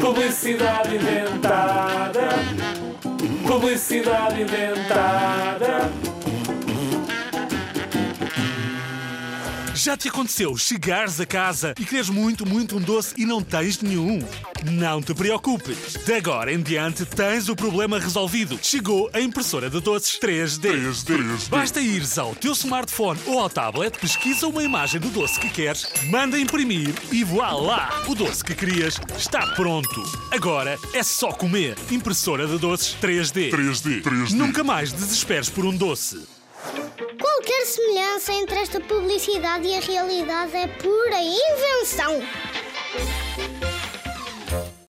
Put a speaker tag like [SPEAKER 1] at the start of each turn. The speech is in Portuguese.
[SPEAKER 1] Publicidade inventada. Publicidade inventada.
[SPEAKER 2] Já te aconteceu chegares a casa e queres muito, muito um doce e não tens nenhum? Não te preocupes. De agora em diante tens o problema resolvido. Chegou a impressora de doces 3D.
[SPEAKER 3] 3D.
[SPEAKER 2] Basta ires ao teu smartphone ou ao tablet, pesquisa uma imagem do doce que queres, manda imprimir e voilá! O doce que querias está pronto. Agora é só comer. Impressora de doces 3D.
[SPEAKER 3] 3D. 3D.
[SPEAKER 2] Nunca mais desesperes por um doce.
[SPEAKER 4] Semelhança entre esta publicidade e a realidade é pura invenção.